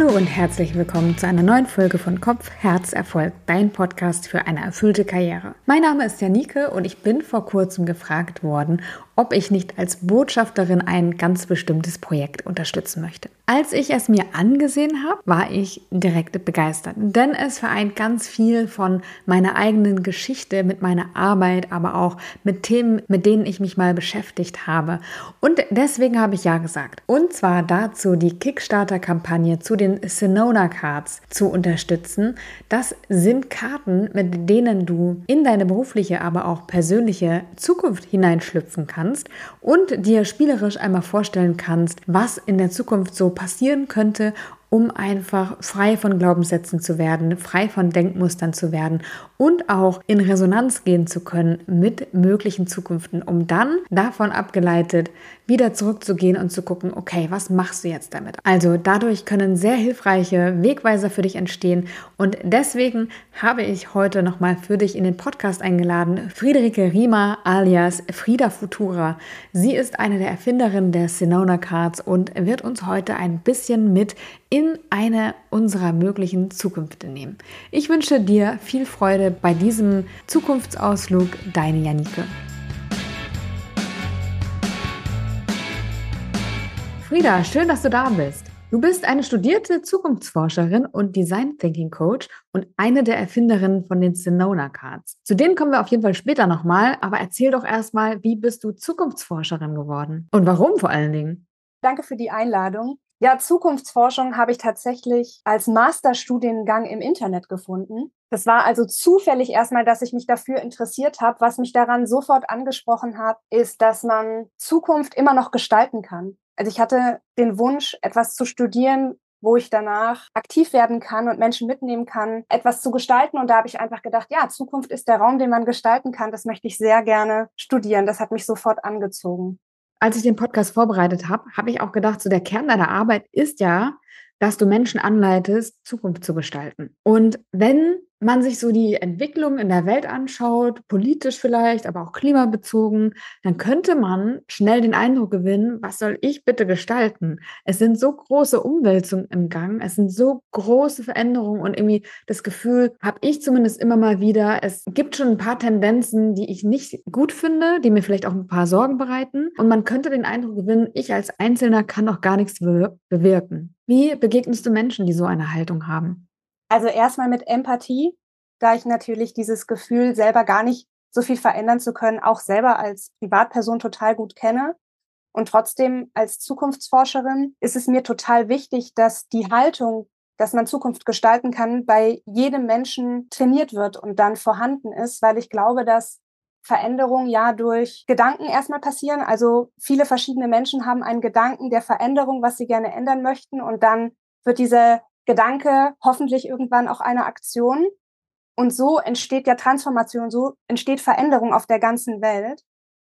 Hallo und herzlich willkommen zu einer neuen Folge von Kopf, Herz, Erfolg, dein Podcast für eine erfüllte Karriere. Mein Name ist Janike und ich bin vor kurzem gefragt worden, ob ich nicht als Botschafterin ein ganz bestimmtes Projekt unterstützen möchte. Als ich es mir angesehen habe, war ich direkt begeistert, denn es vereint ganz viel von meiner eigenen Geschichte mit meiner Arbeit, aber auch mit Themen, mit denen ich mich mal beschäftigt habe. Und deswegen habe ich ja gesagt. Und zwar dazu die Kickstarter-Kampagne zu den Sinona Cards zu unterstützen. Das sind Karten, mit denen du in deine berufliche, aber auch persönliche Zukunft hineinschlüpfen kannst kannst und dir spielerisch einmal vorstellen kannst, was in der Zukunft so passieren könnte um einfach frei von Glaubenssätzen zu werden, frei von Denkmustern zu werden und auch in Resonanz gehen zu können mit möglichen Zukünften, um dann davon abgeleitet wieder zurückzugehen und zu gucken, okay, was machst du jetzt damit? Also dadurch können sehr hilfreiche Wegweiser für dich entstehen und deswegen habe ich heute nochmal für dich in den Podcast eingeladen Friederike Riemer alias Frieda Futura. Sie ist eine der Erfinderinnen der Sinona Cards und wird uns heute ein bisschen mit in eine unserer möglichen Zukünfte nehmen. Ich wünsche dir viel Freude bei diesem Zukunftsausflug, deine Janike. Frieda, schön, dass du da bist. Du bist eine studierte Zukunftsforscherin und Design Thinking Coach und eine der Erfinderinnen von den Sinona Cards. Zu denen kommen wir auf jeden Fall später nochmal, aber erzähl doch erstmal, wie bist du Zukunftsforscherin geworden? Und warum vor allen Dingen? Danke für die Einladung. Ja, Zukunftsforschung habe ich tatsächlich als Masterstudiengang im Internet gefunden. Das war also zufällig erstmal, dass ich mich dafür interessiert habe. Was mich daran sofort angesprochen hat, ist, dass man Zukunft immer noch gestalten kann. Also ich hatte den Wunsch, etwas zu studieren, wo ich danach aktiv werden kann und Menschen mitnehmen kann, etwas zu gestalten. Und da habe ich einfach gedacht, ja, Zukunft ist der Raum, den man gestalten kann. Das möchte ich sehr gerne studieren. Das hat mich sofort angezogen als ich den Podcast vorbereitet habe, habe ich auch gedacht, so der Kern deiner Arbeit ist ja, dass du Menschen anleitest, Zukunft zu gestalten. Und wenn man sich so die Entwicklung in der Welt anschaut, politisch vielleicht, aber auch klimabezogen, dann könnte man schnell den Eindruck gewinnen, was soll ich bitte gestalten? Es sind so große Umwälzungen im Gang, es sind so große Veränderungen und irgendwie das Gefühl, habe ich zumindest immer mal wieder, es gibt schon ein paar Tendenzen, die ich nicht gut finde, die mir vielleicht auch ein paar Sorgen bereiten. Und man könnte den Eindruck gewinnen, ich als Einzelner kann auch gar nichts bewirken. Wie begegnest du Menschen, die so eine Haltung haben? Also erstmal mit Empathie, da ich natürlich dieses Gefühl selber gar nicht so viel verändern zu können, auch selber als Privatperson total gut kenne. Und trotzdem als Zukunftsforscherin ist es mir total wichtig, dass die Haltung, dass man Zukunft gestalten kann, bei jedem Menschen trainiert wird und dann vorhanden ist, weil ich glaube, dass Veränderungen ja durch Gedanken erstmal passieren. Also viele verschiedene Menschen haben einen Gedanken der Veränderung, was sie gerne ändern möchten. Und dann wird dieser Gedanke hoffentlich irgendwann auch eine Aktion. Und so entsteht ja Transformation, so entsteht Veränderung auf der ganzen Welt.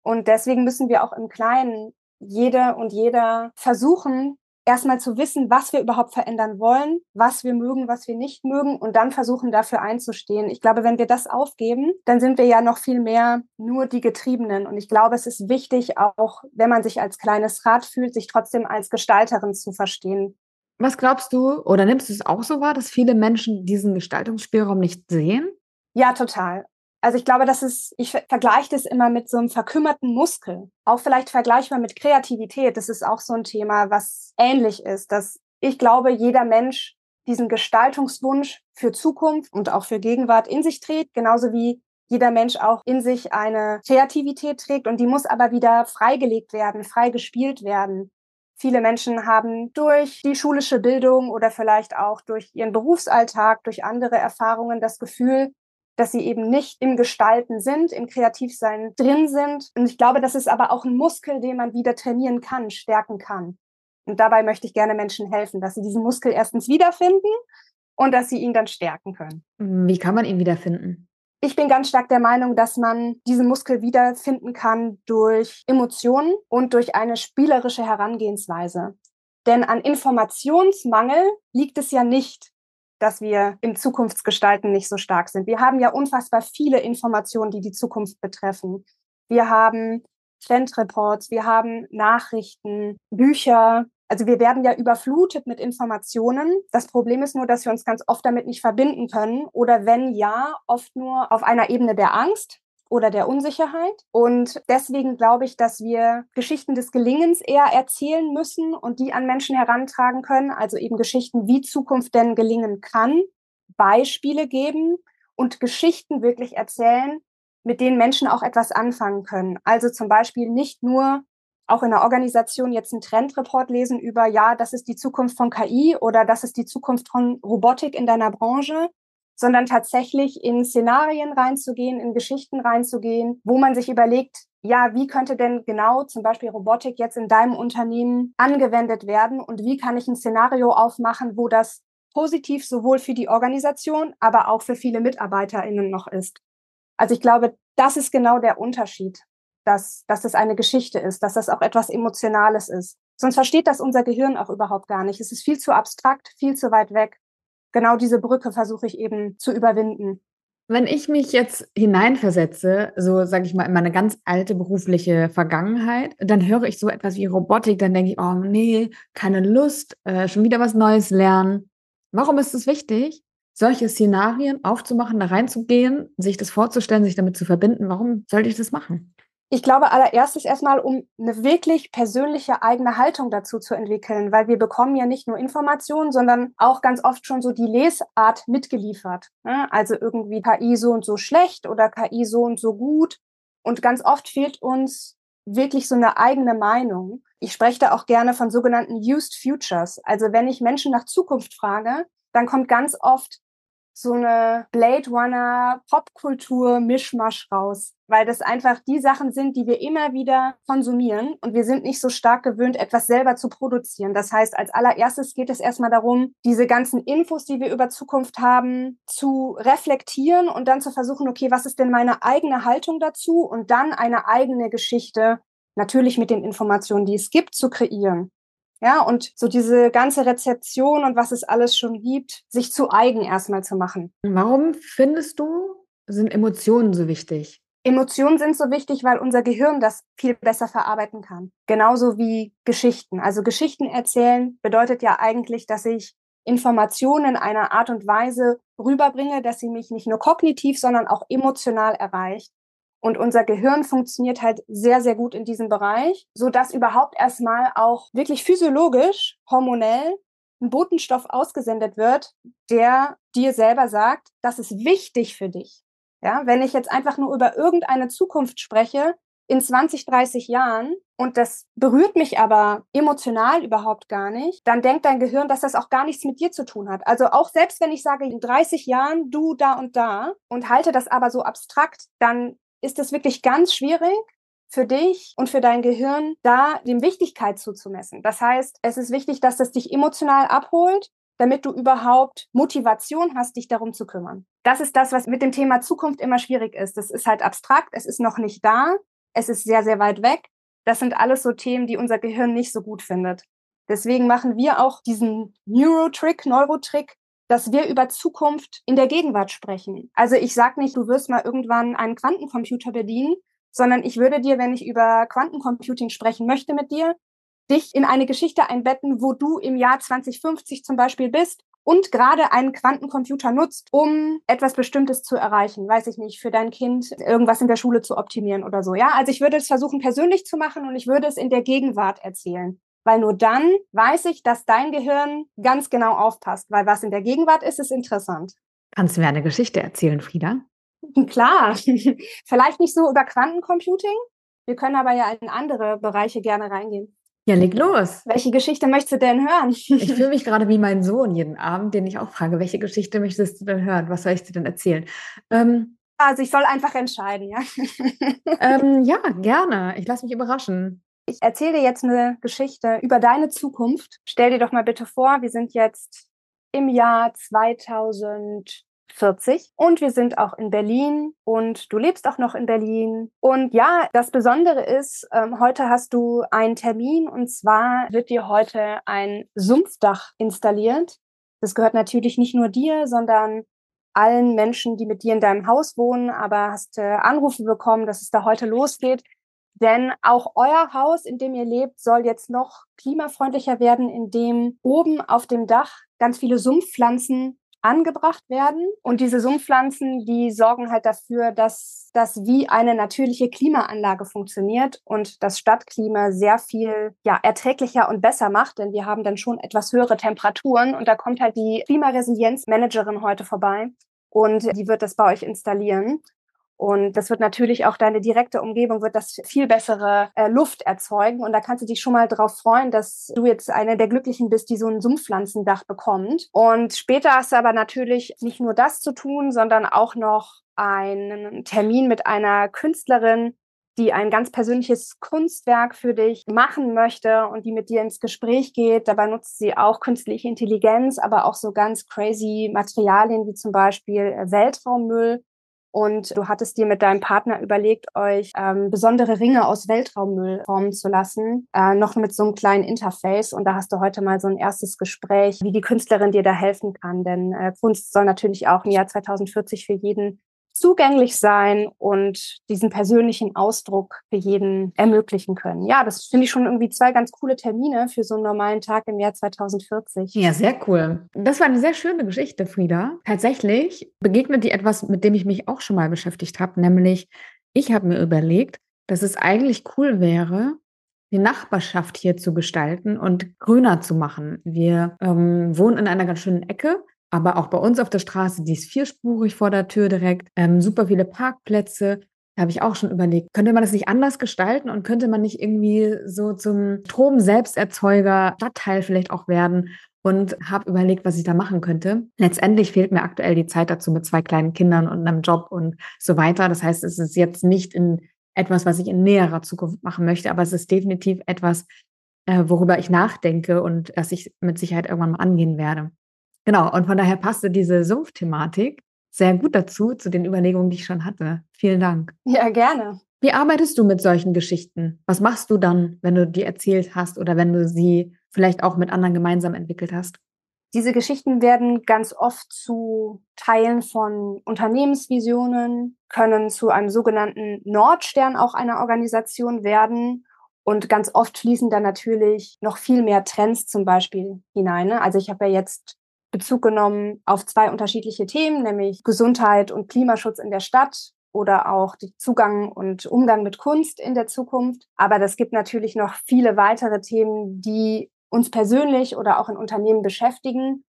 Und deswegen müssen wir auch im Kleinen jede und jeder versuchen, erstmal zu wissen, was wir überhaupt verändern wollen, was wir mögen, was wir nicht mögen und dann versuchen, dafür einzustehen. Ich glaube, wenn wir das aufgeben, dann sind wir ja noch viel mehr nur die Getriebenen. Und ich glaube, es ist wichtig, auch wenn man sich als kleines Rad fühlt, sich trotzdem als Gestalterin zu verstehen. Was glaubst du oder nimmst du es auch so wahr, dass viele Menschen diesen Gestaltungsspielraum nicht sehen? Ja, total. Also ich glaube, das ist, ich vergleiche das immer mit so einem verkümmerten Muskel. Auch vielleicht vergleichbar mit Kreativität. Das ist auch so ein Thema, was ähnlich ist, dass ich glaube, jeder Mensch diesen Gestaltungswunsch für Zukunft und auch für Gegenwart in sich trägt, genauso wie jeder Mensch auch in sich eine Kreativität trägt und die muss aber wieder freigelegt werden, frei gespielt werden. Viele Menschen haben durch die schulische Bildung oder vielleicht auch durch ihren Berufsalltag, durch andere Erfahrungen das Gefühl, dass sie eben nicht im Gestalten sind, im Kreativsein drin sind. Und ich glaube, das ist aber auch ein Muskel, den man wieder trainieren kann, stärken kann. Und dabei möchte ich gerne Menschen helfen, dass sie diesen Muskel erstens wiederfinden und dass sie ihn dann stärken können. Wie kann man ihn wiederfinden? Ich bin ganz stark der Meinung, dass man diesen Muskel wiederfinden kann durch Emotionen und durch eine spielerische Herangehensweise. Denn an Informationsmangel liegt es ja nicht, dass wir im Zukunftsgestalten nicht so stark sind. Wir haben ja unfassbar viele Informationen, die die Zukunft betreffen. Wir haben Trendreports, wir haben Nachrichten, Bücher, Also wir werden ja überflutet mit Informationen. Das Problem ist nur, dass wir uns ganz oft damit nicht verbinden können oder wenn ja, oft nur auf einer Ebene der Angst oder der Unsicherheit. Und deswegen glaube ich, dass wir Geschichten des Gelingens eher erzählen müssen und die an Menschen herantragen können. Also eben Geschichten, wie Zukunft denn gelingen kann, Beispiele geben und Geschichten wirklich erzählen, mit denen Menschen auch etwas anfangen können. Also zum Beispiel nicht nur auch in der Organisation jetzt einen Trendreport lesen über, ja, das ist die Zukunft von KI oder das ist die Zukunft von Robotik in deiner Branche, sondern tatsächlich in Szenarien reinzugehen, in Geschichten reinzugehen, wo man sich überlegt, ja, wie könnte denn genau zum Beispiel Robotik jetzt in deinem Unternehmen angewendet werden und wie kann ich ein Szenario aufmachen, wo das positiv sowohl für die Organisation, aber auch für viele MitarbeiterInnen noch ist. Also ich glaube, das ist genau der Unterschied dass, dass es eine Geschichte ist, dass das auch etwas Emotionales ist. Sonst versteht das unser Gehirn auch überhaupt gar nicht. Es ist viel zu abstrakt, viel zu weit weg. Genau diese Brücke versuche ich eben zu überwinden. Wenn ich mich jetzt hineinversetze, so sage ich mal, in meine ganz alte berufliche Vergangenheit, dann höre ich so etwas wie Robotik, dann denke ich, oh nee, keine Lust, äh, schon wieder was Neues lernen. Warum ist es wichtig, solche Szenarien aufzumachen, da reinzugehen, sich das vorzustellen, sich damit zu verbinden? Warum sollte ich das machen? Ich glaube allererstes erstmal, um eine wirklich persönliche eigene Haltung dazu zu entwickeln, weil wir bekommen ja nicht nur Informationen, sondern auch ganz oft schon so die Lesart mitgeliefert. Ne? Also irgendwie KI so und so schlecht oder KI so und so gut. Und ganz oft fehlt uns wirklich so eine eigene Meinung. Ich spreche da auch gerne von sogenannten Used Futures. Also wenn ich Menschen nach Zukunft frage, dann kommt ganz oft so eine Blade Runner Popkultur Mischmasch raus, weil das einfach die Sachen sind, die wir immer wieder konsumieren und wir sind nicht so stark gewöhnt, etwas selber zu produzieren. Das heißt, als allererstes geht es erstmal darum, diese ganzen Infos, die wir über Zukunft haben, zu reflektieren und dann zu versuchen, okay, was ist denn meine eigene Haltung dazu und dann eine eigene Geschichte natürlich mit den Informationen, die es gibt, zu kreieren. Ja, und so diese ganze Rezeption und was es alles schon gibt, sich zu eigen erstmal zu machen. Warum findest du, sind Emotionen so wichtig? Emotionen sind so wichtig, weil unser Gehirn das viel besser verarbeiten kann. Genauso wie Geschichten. Also Geschichten erzählen bedeutet ja eigentlich, dass ich Informationen in einer Art und Weise rüberbringe, dass sie mich nicht nur kognitiv, sondern auch emotional erreicht. Und unser Gehirn funktioniert halt sehr, sehr gut in diesem Bereich, so dass überhaupt erstmal auch wirklich physiologisch, hormonell ein Botenstoff ausgesendet wird, der dir selber sagt, das ist wichtig für dich. Ja, wenn ich jetzt einfach nur über irgendeine Zukunft spreche, in 20, 30 Jahren und das berührt mich aber emotional überhaupt gar nicht, dann denkt dein Gehirn, dass das auch gar nichts mit dir zu tun hat. Also auch selbst wenn ich sage, in 30 Jahren du da und da und halte das aber so abstrakt, dann ist es wirklich ganz schwierig für dich und für dein Gehirn, da dem Wichtigkeit zuzumessen. Das heißt, es ist wichtig, dass das dich emotional abholt, damit du überhaupt Motivation hast, dich darum zu kümmern. Das ist das, was mit dem Thema Zukunft immer schwierig ist. Das ist halt abstrakt, es ist noch nicht da, es ist sehr, sehr weit weg. Das sind alles so Themen, die unser Gehirn nicht so gut findet. Deswegen machen wir auch diesen Neurotrick, Neurotrick, dass wir über Zukunft in der Gegenwart sprechen. Also ich sage nicht, du wirst mal irgendwann einen Quantencomputer bedienen, sondern ich würde dir, wenn ich über Quantencomputing sprechen möchte mit dir, dich in eine Geschichte einbetten, wo du im Jahr 2050 zum Beispiel bist und gerade einen Quantencomputer nutzt, um etwas Bestimmtes zu erreichen. Weiß ich nicht, für dein Kind irgendwas in der Schule zu optimieren oder so. Ja, also ich würde es versuchen, persönlich zu machen und ich würde es in der Gegenwart erzählen weil nur dann weiß ich, dass dein Gehirn ganz genau aufpasst, weil was in der Gegenwart ist, ist interessant. Kannst du mir eine Geschichte erzählen, Frieda? Klar, vielleicht nicht so über Quantencomputing. Wir können aber ja in andere Bereiche gerne reingehen. Ja, leg los. Welche Geschichte möchtest du denn hören? Ich fühle mich gerade wie mein Sohn jeden Abend, den ich auch frage, welche Geschichte möchtest du denn hören? Was soll ich dir denn erzählen? Ähm, also ich soll einfach entscheiden, ja. ähm, ja, gerne. Ich lasse mich überraschen. Ich erzähle dir jetzt eine Geschichte über deine Zukunft. Stell dir doch mal bitte vor, wir sind jetzt im Jahr 2040 und wir sind auch in Berlin und du lebst auch noch in Berlin. Und ja, das Besondere ist, ähm, heute hast du einen Termin und zwar wird dir heute ein Sumpfdach installiert. Das gehört natürlich nicht nur dir, sondern allen Menschen, die mit dir in deinem Haus wohnen, aber hast äh, Anrufe bekommen, dass es da heute losgeht Denn auch euer Haus, in dem ihr lebt, soll jetzt noch klimafreundlicher werden, indem oben auf dem Dach ganz viele Sumpfpflanzen angebracht werden. Und diese Sumpfpflanzen, die sorgen halt dafür, dass das wie eine natürliche Klimaanlage funktioniert und das Stadtklima sehr viel ja, erträglicher und besser macht, denn wir haben dann schon etwas höhere Temperaturen. Und da kommt halt die Klimaresilienzmanagerin heute vorbei und die wird das bei euch installieren. Und das wird natürlich auch deine direkte Umgebung, wird das viel bessere äh, Luft erzeugen. Und da kannst du dich schon mal darauf freuen, dass du jetzt eine der Glücklichen bist, die so ein Sumpfpflanzendach bekommt. Und später hast du aber natürlich nicht nur das zu tun, sondern auch noch einen Termin mit einer Künstlerin, die ein ganz persönliches Kunstwerk für dich machen möchte und die mit dir ins Gespräch geht. Dabei nutzt sie auch künstliche Intelligenz, aber auch so ganz crazy Materialien wie zum Beispiel äh, Weltraummüll und du hattest dir mit deinem Partner überlegt, euch ähm, besondere Ringe aus Weltraummüll formen zu lassen, äh, noch mit so einem kleinen Interface. Und da hast du heute mal so ein erstes Gespräch, wie die Künstlerin dir da helfen kann. Denn äh, Kunst soll natürlich auch im Jahr 2040 für jeden zugänglich sein und diesen persönlichen Ausdruck für jeden ermöglichen können. Ja, das finde ich schon irgendwie zwei ganz coole Termine für so einen normalen Tag im Jahr 2040. Ja, sehr cool. Das war eine sehr schöne Geschichte, Frieda. Tatsächlich begegnet die etwas, mit dem ich mich auch schon mal beschäftigt habe, nämlich ich habe mir überlegt, dass es eigentlich cool wäre, die Nachbarschaft hier zu gestalten und grüner zu machen. Wir ähm, wohnen in einer ganz schönen Ecke aber auch bei uns auf der Straße, die ist vierspurig vor der Tür direkt, ähm, super viele Parkplätze. Da habe ich auch schon überlegt, könnte man das nicht anders gestalten und könnte man nicht irgendwie so zum Strom-Selbsterzeuger Stadtteil vielleicht auch werden und habe überlegt, was ich da machen könnte. Letztendlich fehlt mir aktuell die Zeit dazu mit zwei kleinen Kindern und einem Job und so weiter. Das heißt, es ist jetzt nicht in etwas, was ich in näherer Zukunft machen möchte, aber es ist definitiv etwas, äh, worüber ich nachdenke und das ich mit Sicherheit irgendwann mal angehen werde. Genau, und von daher passte diese Sumpfthematik sehr gut dazu, zu den Überlegungen, die ich schon hatte. Vielen Dank. Ja, gerne. Wie arbeitest du mit solchen Geschichten? Was machst du dann, wenn du die erzählt hast oder wenn du sie vielleicht auch mit anderen gemeinsam entwickelt hast? Diese Geschichten werden ganz oft zu Teilen von Unternehmensvisionen, können zu einem sogenannten Nordstern auch einer Organisation werden. Und ganz oft fließen da natürlich noch viel mehr Trends zum Beispiel hinein. Ne? Also ich habe ja jetzt Bezug genommen auf zwei unterschiedliche Themen, nämlich Gesundheit und Klimaschutz in der Stadt oder auch den Zugang und Umgang mit Kunst in der Zukunft. Aber das gibt natürlich noch viele weitere Themen, die uns persönlich oder auch in Unternehmen beschäftigen.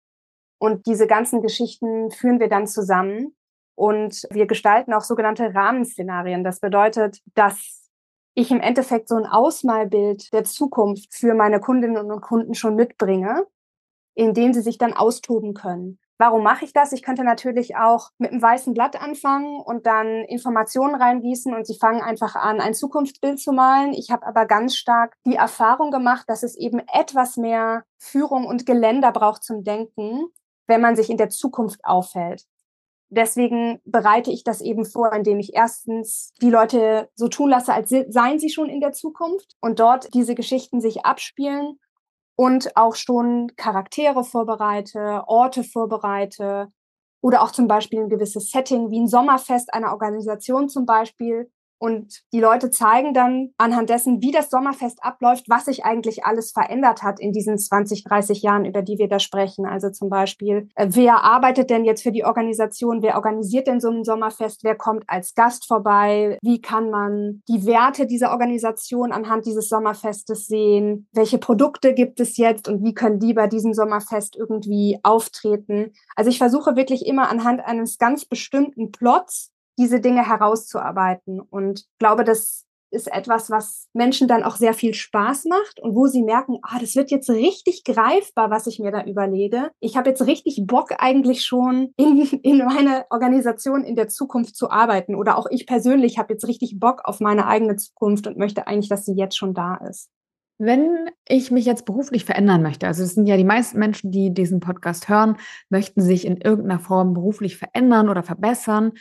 Und diese ganzen Geschichten führen wir dann zusammen und wir gestalten auch sogenannte Rahmenszenarien. Das bedeutet, dass ich im Endeffekt so ein Ausmalbild der Zukunft für meine Kundinnen und Kunden schon mitbringe in denen sie sich dann austoben können. Warum mache ich das? Ich könnte natürlich auch mit einem weißen Blatt anfangen und dann Informationen reingießen und sie fangen einfach an, ein Zukunftsbild zu malen. Ich habe aber ganz stark die Erfahrung gemacht, dass es eben etwas mehr Führung und Geländer braucht zum Denken, wenn man sich in der Zukunft aufhält. Deswegen bereite ich das eben vor, indem ich erstens die Leute so tun lasse, als seien sie schon in der Zukunft und dort diese Geschichten sich abspielen und auch schon Charaktere vorbereite, Orte vorbereite oder auch zum Beispiel ein gewisses Setting wie ein Sommerfest einer Organisation zum Beispiel, und die Leute zeigen dann anhand dessen, wie das Sommerfest abläuft, was sich eigentlich alles verändert hat in diesen 20, 30 Jahren, über die wir da sprechen. Also zum Beispiel, äh, wer arbeitet denn jetzt für die Organisation? Wer organisiert denn so ein Sommerfest? Wer kommt als Gast vorbei? Wie kann man die Werte dieser Organisation anhand dieses Sommerfestes sehen? Welche Produkte gibt es jetzt und wie können die bei diesem Sommerfest irgendwie auftreten? Also ich versuche wirklich immer anhand eines ganz bestimmten Plots diese Dinge herauszuarbeiten. Und glaube, das ist etwas, was Menschen dann auch sehr viel Spaß macht und wo sie merken, ah, das wird jetzt richtig greifbar, was ich mir da überlege. Ich habe jetzt richtig Bock eigentlich schon in, in meine Organisation in der Zukunft zu arbeiten oder auch ich persönlich habe jetzt richtig Bock auf meine eigene Zukunft und möchte eigentlich, dass sie jetzt schon da ist. Wenn ich mich jetzt beruflich verändern möchte, also es sind ja die meisten Menschen, die diesen Podcast hören, möchten sich in irgendeiner Form beruflich verändern oder verbessern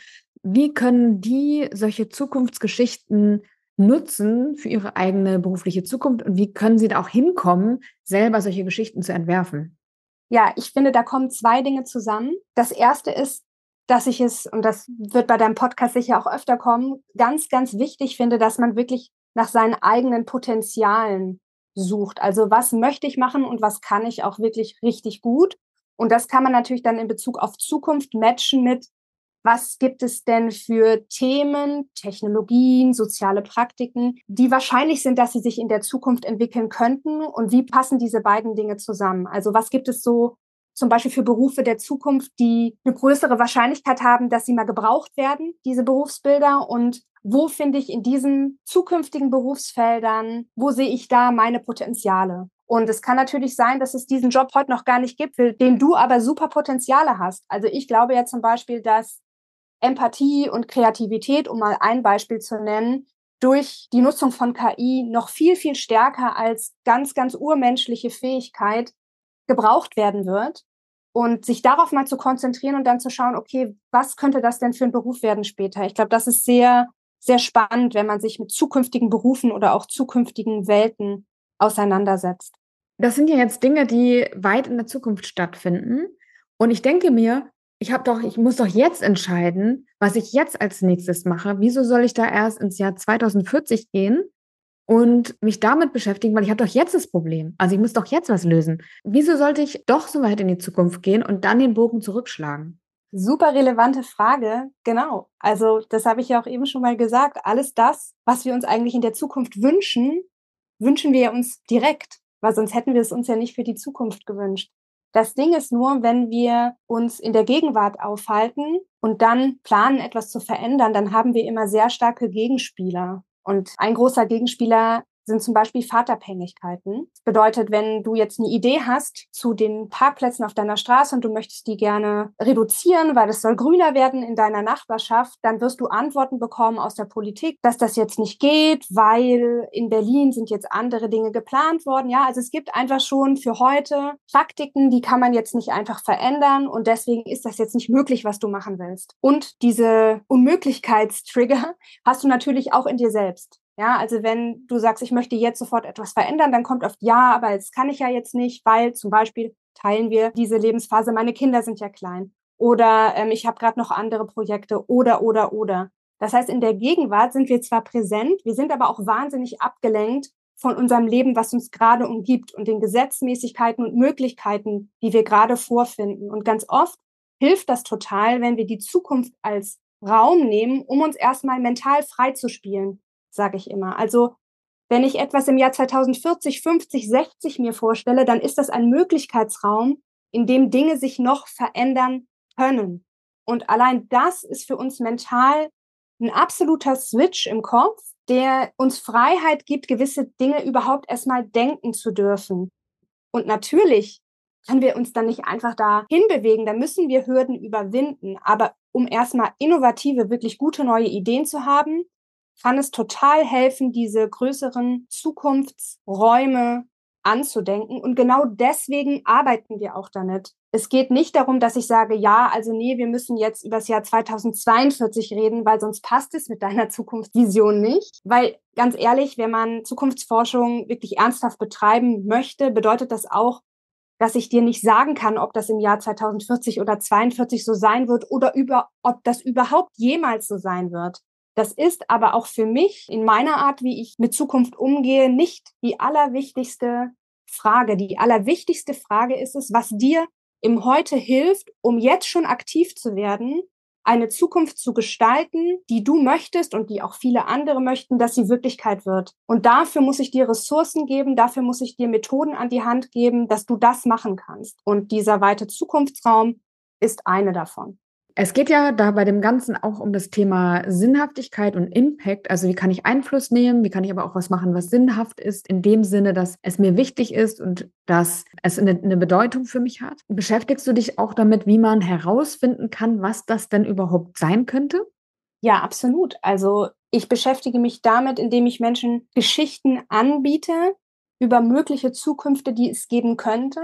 wie können die solche Zukunftsgeschichten nutzen für ihre eigene berufliche Zukunft und wie können sie da auch hinkommen, selber solche Geschichten zu entwerfen? Ja, ich finde, da kommen zwei Dinge zusammen. Das erste ist, dass ich es, und das wird bei deinem Podcast sicher auch öfter kommen, ganz, ganz wichtig finde, dass man wirklich nach seinen eigenen Potenzialen sucht. Also was möchte ich machen und was kann ich auch wirklich richtig gut? Und das kann man natürlich dann in Bezug auf Zukunft matchen mit, was gibt es denn für Themen, Technologien, soziale Praktiken, die wahrscheinlich sind, dass sie sich in der Zukunft entwickeln könnten und wie passen diese beiden Dinge zusammen? Also was gibt es so zum Beispiel für Berufe der Zukunft, die eine größere Wahrscheinlichkeit haben, dass sie mal gebraucht werden, diese Berufsbilder und wo finde ich in diesen zukünftigen Berufsfeldern, wo sehe ich da meine Potenziale? Und es kann natürlich sein, dass es diesen Job heute noch gar nicht gibt, den du aber super Potenziale hast. Also ich glaube ja zum Beispiel, dass Empathie und Kreativität, um mal ein Beispiel zu nennen, durch die Nutzung von KI noch viel, viel stärker als ganz, ganz urmenschliche Fähigkeit gebraucht werden wird. Und sich darauf mal zu konzentrieren und dann zu schauen, okay, was könnte das denn für ein Beruf werden später? Ich glaube, das ist sehr, sehr spannend, wenn man sich mit zukünftigen Berufen oder auch zukünftigen Welten auseinandersetzt. Das sind ja jetzt Dinge, die weit in der Zukunft stattfinden. Und ich denke mir, ich habe doch, ich muss doch jetzt entscheiden, was ich jetzt als nächstes mache. Wieso soll ich da erst ins Jahr 2040 gehen und mich damit beschäftigen, weil ich habe doch jetzt das Problem. Also ich muss doch jetzt was lösen. Wieso sollte ich doch so weit in die Zukunft gehen und dann den Bogen zurückschlagen? Super relevante Frage. Genau. Also das habe ich ja auch eben schon mal gesagt. Alles das, was wir uns eigentlich in der Zukunft wünschen, wünschen wir uns direkt, weil sonst hätten wir es uns ja nicht für die Zukunft gewünscht. Das Ding ist nur, wenn wir uns in der Gegenwart aufhalten und dann planen, etwas zu verändern, dann haben wir immer sehr starke Gegenspieler. Und ein großer Gegenspieler sind zum Beispiel Fahrtabhängigkeiten. Das bedeutet, wenn du jetzt eine Idee hast zu den Parkplätzen auf deiner Straße und du möchtest die gerne reduzieren, weil es soll grüner werden in deiner Nachbarschaft, dann wirst du Antworten bekommen aus der Politik, dass das jetzt nicht geht, weil in Berlin sind jetzt andere Dinge geplant worden. Ja, also es gibt einfach schon für heute Praktiken, die kann man jetzt nicht einfach verändern und deswegen ist das jetzt nicht möglich, was du machen willst. Und diese Unmöglichkeitstrigger hast du natürlich auch in dir selbst. Ja, also wenn du sagst, ich möchte jetzt sofort etwas verändern, dann kommt oft ja, aber das kann ich ja jetzt nicht, weil zum Beispiel teilen wir diese Lebensphase, meine Kinder sind ja klein oder ähm, ich habe gerade noch andere Projekte oder oder oder. Das heißt, in der Gegenwart sind wir zwar präsent, wir sind aber auch wahnsinnig abgelenkt von unserem Leben, was uns gerade umgibt und den Gesetzmäßigkeiten und Möglichkeiten, die wir gerade vorfinden. Und ganz oft hilft das total, wenn wir die Zukunft als Raum nehmen, um uns erstmal mental frei zu spielen sage ich immer. Also wenn ich etwas im Jahr 2040, 50, 60 mir vorstelle, dann ist das ein Möglichkeitsraum, in dem Dinge sich noch verändern können. Und allein das ist für uns mental ein absoluter Switch im Kopf, der uns Freiheit gibt, gewisse Dinge überhaupt erstmal denken zu dürfen. Und natürlich können wir uns dann nicht einfach da hinbewegen, da müssen wir Hürden überwinden. Aber um erstmal innovative, wirklich gute neue Ideen zu haben, kann es total helfen, diese größeren Zukunftsräume anzudenken. Und genau deswegen arbeiten wir auch damit. Es geht nicht darum, dass ich sage, ja, also nee, wir müssen jetzt über das Jahr 2042 reden, weil sonst passt es mit deiner Zukunftsvision nicht. Weil ganz ehrlich, wenn man Zukunftsforschung wirklich ernsthaft betreiben möchte, bedeutet das auch, dass ich dir nicht sagen kann, ob das im Jahr 2040 oder 42 so sein wird oder über, ob das überhaupt jemals so sein wird. Das ist aber auch für mich in meiner Art, wie ich mit Zukunft umgehe, nicht die allerwichtigste Frage. Die allerwichtigste Frage ist es, was dir im Heute hilft, um jetzt schon aktiv zu werden, eine Zukunft zu gestalten, die du möchtest und die auch viele andere möchten, dass sie Wirklichkeit wird. Und dafür muss ich dir Ressourcen geben, dafür muss ich dir Methoden an die Hand geben, dass du das machen kannst. Und dieser weite Zukunftsraum ist eine davon. Es geht ja da bei dem Ganzen auch um das Thema Sinnhaftigkeit und Impact. Also wie kann ich Einfluss nehmen? Wie kann ich aber auch was machen, was sinnhaft ist, in dem Sinne, dass es mir wichtig ist und dass es eine, eine Bedeutung für mich hat? Beschäftigst du dich auch damit, wie man herausfinden kann, was das denn überhaupt sein könnte? Ja, absolut. Also ich beschäftige mich damit, indem ich Menschen Geschichten anbiete über mögliche Zukünfte, die es geben könnte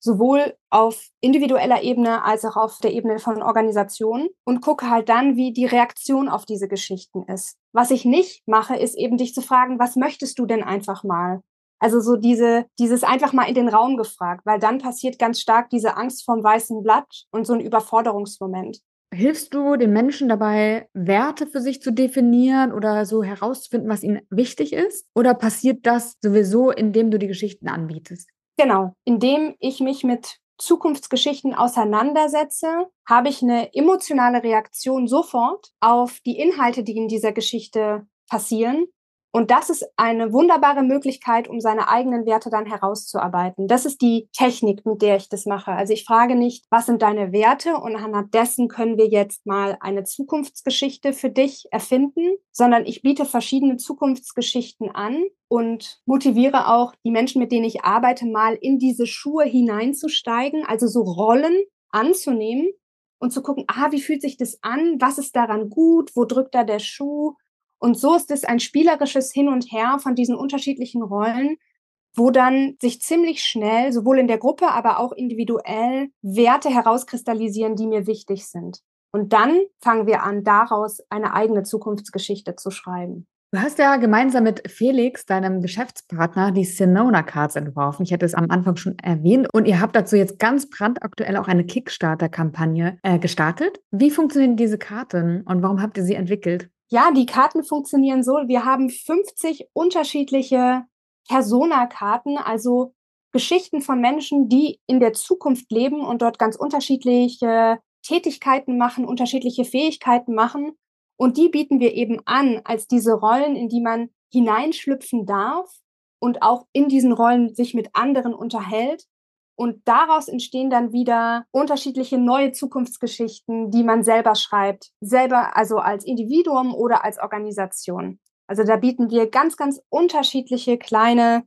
sowohl auf individueller Ebene als auch auf der Ebene von Organisationen und gucke halt dann, wie die Reaktion auf diese Geschichten ist. Was ich nicht mache, ist eben dich zu fragen, was möchtest du denn einfach mal? Also so diese, dieses einfach mal in den Raum gefragt, weil dann passiert ganz stark diese Angst vorm weißen Blatt und so ein Überforderungsmoment. Hilfst du den Menschen dabei, Werte für sich zu definieren oder so herauszufinden, was ihnen wichtig ist? Oder passiert das sowieso, indem du die Geschichten anbietest? Genau, indem ich mich mit Zukunftsgeschichten auseinandersetze, habe ich eine emotionale Reaktion sofort auf die Inhalte, die in dieser Geschichte passieren und das ist eine wunderbare Möglichkeit, um seine eigenen Werte dann herauszuarbeiten. Das ist die Technik, mit der ich das mache. Also ich frage nicht, was sind deine Werte und anhand dessen können wir jetzt mal eine Zukunftsgeschichte für dich erfinden, sondern ich biete verschiedene Zukunftsgeschichten an und motiviere auch die Menschen, mit denen ich arbeite, mal in diese Schuhe hineinzusteigen, also so Rollen anzunehmen und zu gucken, ah, wie fühlt sich das an? Was ist daran gut? Wo drückt da der Schuh? Und so ist es ein spielerisches Hin und Her von diesen unterschiedlichen Rollen, wo dann sich ziemlich schnell, sowohl in der Gruppe, aber auch individuell, Werte herauskristallisieren, die mir wichtig sind. Und dann fangen wir an, daraus eine eigene Zukunftsgeschichte zu schreiben. Du hast ja gemeinsam mit Felix, deinem Geschäftspartner, die Sinona Cards entworfen. Ich hatte es am Anfang schon erwähnt. Und ihr habt dazu jetzt ganz brandaktuell auch eine Kickstarter-Kampagne äh, gestartet. Wie funktionieren diese Karten und warum habt ihr sie entwickelt? Ja, die Karten funktionieren so. Wir haben 50 unterschiedliche Persona-Karten, also Geschichten von Menschen, die in der Zukunft leben und dort ganz unterschiedliche Tätigkeiten machen, unterschiedliche Fähigkeiten machen. Und die bieten wir eben an als diese Rollen, in die man hineinschlüpfen darf und auch in diesen Rollen sich mit anderen unterhält und daraus entstehen dann wieder unterschiedliche neue Zukunftsgeschichten, die man selber schreibt, selber also als Individuum oder als Organisation. Also da bieten wir ganz, ganz unterschiedliche kleine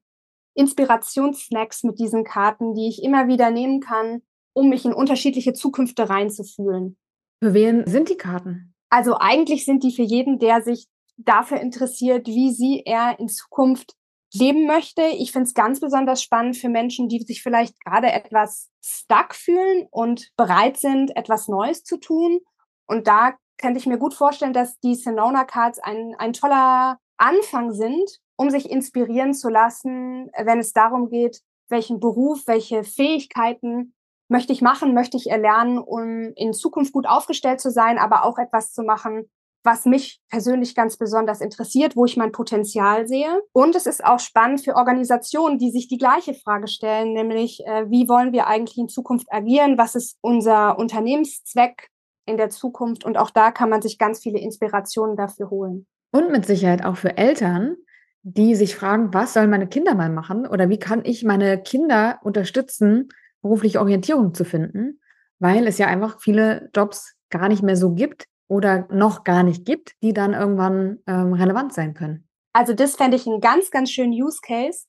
Inspirationssnacks mit diesen Karten, die ich immer wieder nehmen kann, um mich in unterschiedliche Zukünfte reinzufühlen. Für wen sind die Karten? Also eigentlich sind die für jeden, der sich dafür interessiert, wie sie er in Zukunft leben möchte. Ich finde es ganz besonders spannend für Menschen, die sich vielleicht gerade etwas stuck fühlen und bereit sind, etwas Neues zu tun. Und da könnte ich mir gut vorstellen, dass die Sonona Cards ein, ein toller Anfang sind, um sich inspirieren zu lassen, wenn es darum geht, welchen Beruf, welche Fähigkeiten möchte ich machen, möchte ich erlernen, um in Zukunft gut aufgestellt zu sein, aber auch etwas zu machen, was mich persönlich ganz besonders interessiert, wo ich mein Potenzial sehe. Und es ist auch spannend für Organisationen, die sich die gleiche Frage stellen, nämlich äh, wie wollen wir eigentlich in Zukunft agieren? Was ist unser Unternehmenszweck in der Zukunft? Und auch da kann man sich ganz viele Inspirationen dafür holen. Und mit Sicherheit auch für Eltern, die sich fragen, was sollen meine Kinder mal machen? Oder wie kann ich meine Kinder unterstützen, berufliche Orientierung zu finden? Weil es ja einfach viele Jobs gar nicht mehr so gibt, oder noch gar nicht gibt, die dann irgendwann ähm, relevant sein können. Also das fände ich einen ganz, ganz schönen Use Case.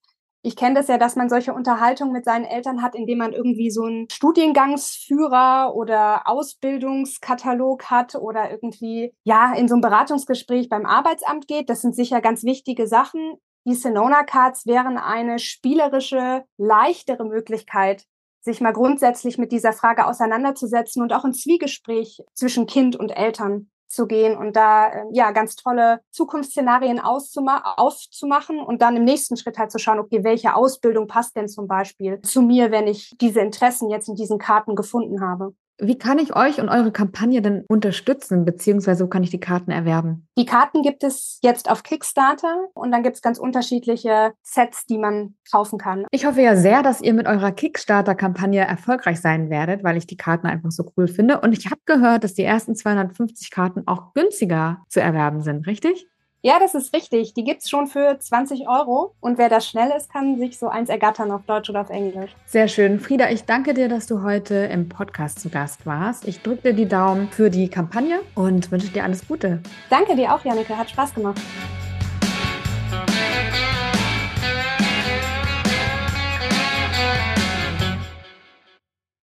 Ich kenne das ja, dass man solche Unterhaltungen mit seinen Eltern hat, indem man irgendwie so einen Studiengangsführer oder Ausbildungskatalog hat oder irgendwie ja in so ein Beratungsgespräch beim Arbeitsamt geht. Das sind sicher ganz wichtige Sachen. Die Sonona Cards wären eine spielerische, leichtere Möglichkeit, sich mal grundsätzlich mit dieser Frage auseinanderzusetzen und auch ein Zwiegespräch zwischen Kind und Eltern zu gehen und da äh, ja ganz tolle Zukunftsszenarien aufzumachen und dann im nächsten Schritt halt zu schauen, okay, welche Ausbildung passt denn zum Beispiel zu mir, wenn ich diese Interessen jetzt in diesen Karten gefunden habe. Wie kann ich euch und eure Kampagne denn unterstützen, beziehungsweise wo kann ich die Karten erwerben? Die Karten gibt es jetzt auf Kickstarter und dann gibt es ganz unterschiedliche Sets, die man kaufen kann. Ich hoffe ja sehr, dass ihr mit eurer Kickstarter-Kampagne erfolgreich sein werdet, weil ich die Karten einfach so cool finde. Und ich habe gehört, dass die ersten 250 Karten auch günstiger zu erwerben sind, richtig? Ja, das ist richtig. Die gibt's schon für 20 Euro. Und wer da schnell ist, kann sich so eins ergattern auf Deutsch oder auf Englisch. Sehr schön. Frieda, ich danke dir, dass du heute im Podcast zu Gast warst. Ich drücke dir die Daumen für die Kampagne und wünsche dir alles Gute. Danke dir auch, Janneke. Hat Spaß gemacht.